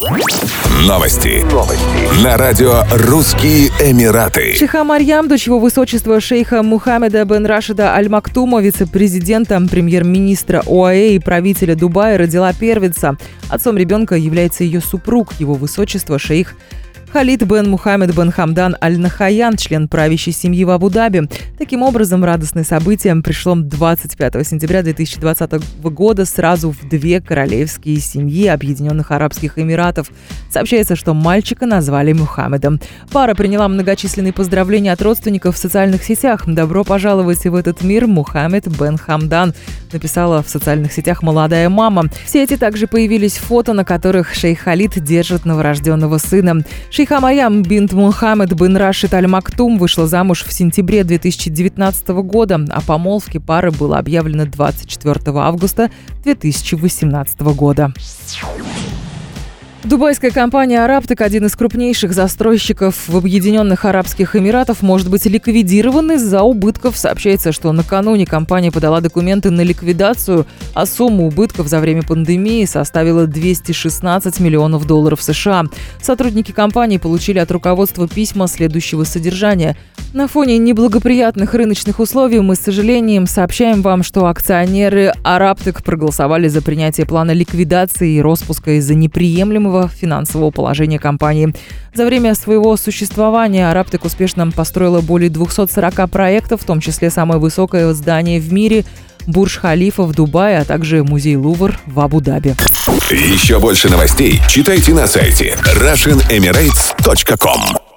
Новости. Новости. На радио «Русские Эмираты». Шейха Марьям, дочь его высочества шейха Мухаммеда бен Рашида Аль-Мактума, вице-президента, премьер-министра ОАЭ и правителя Дубая, родила первенца. Отцом ребенка является ее супруг, его высочество шейх Халид бен Мухаммед бен Хамдан Аль-Нахаян, член правящей семьи в Абу-Даби. Таким образом, радостное событие пришло 25 сентября 2020 года сразу в две королевские семьи Объединенных Арабских Эмиратов. Сообщается, что мальчика назвали Мухаммедом. Пара приняла многочисленные поздравления от родственников в социальных сетях. «Добро пожаловать в этот мир, Мухаммед бен Хамдан», написала в социальных сетях молодая мама. В сети также появились фото, на которых шейх Халид держит новорожденного сына. Шейха Марьям бинт Мухаммед бен Рашид Аль Мактум вышла замуж в сентябре 2019 года, а помолвке пары было объявлено 24 августа 2018 года. Дубайская компания «Араптек», один из крупнейших застройщиков в Объединенных Арабских Эмиратах, может быть ликвидирован из-за убытков. Сообщается, что накануне компания подала документы на ликвидацию, а сумма убытков за время пандемии составила 216 миллионов долларов США. Сотрудники компании получили от руководства письма следующего содержания. На фоне неблагоприятных рыночных условий мы с сожалением сообщаем вам, что акционеры «Араптек» проголосовали за принятие плана ликвидации и распуска из-за неприемлемого финансового положения компании. За время своего существования Араптек успешно построила более 240 проектов, в том числе самое высокое здание в мире Бурж-Халифа в Дубае, а также музей Лувр в Абу-Даби. Еще больше новостей читайте на сайте RussianEmirates.com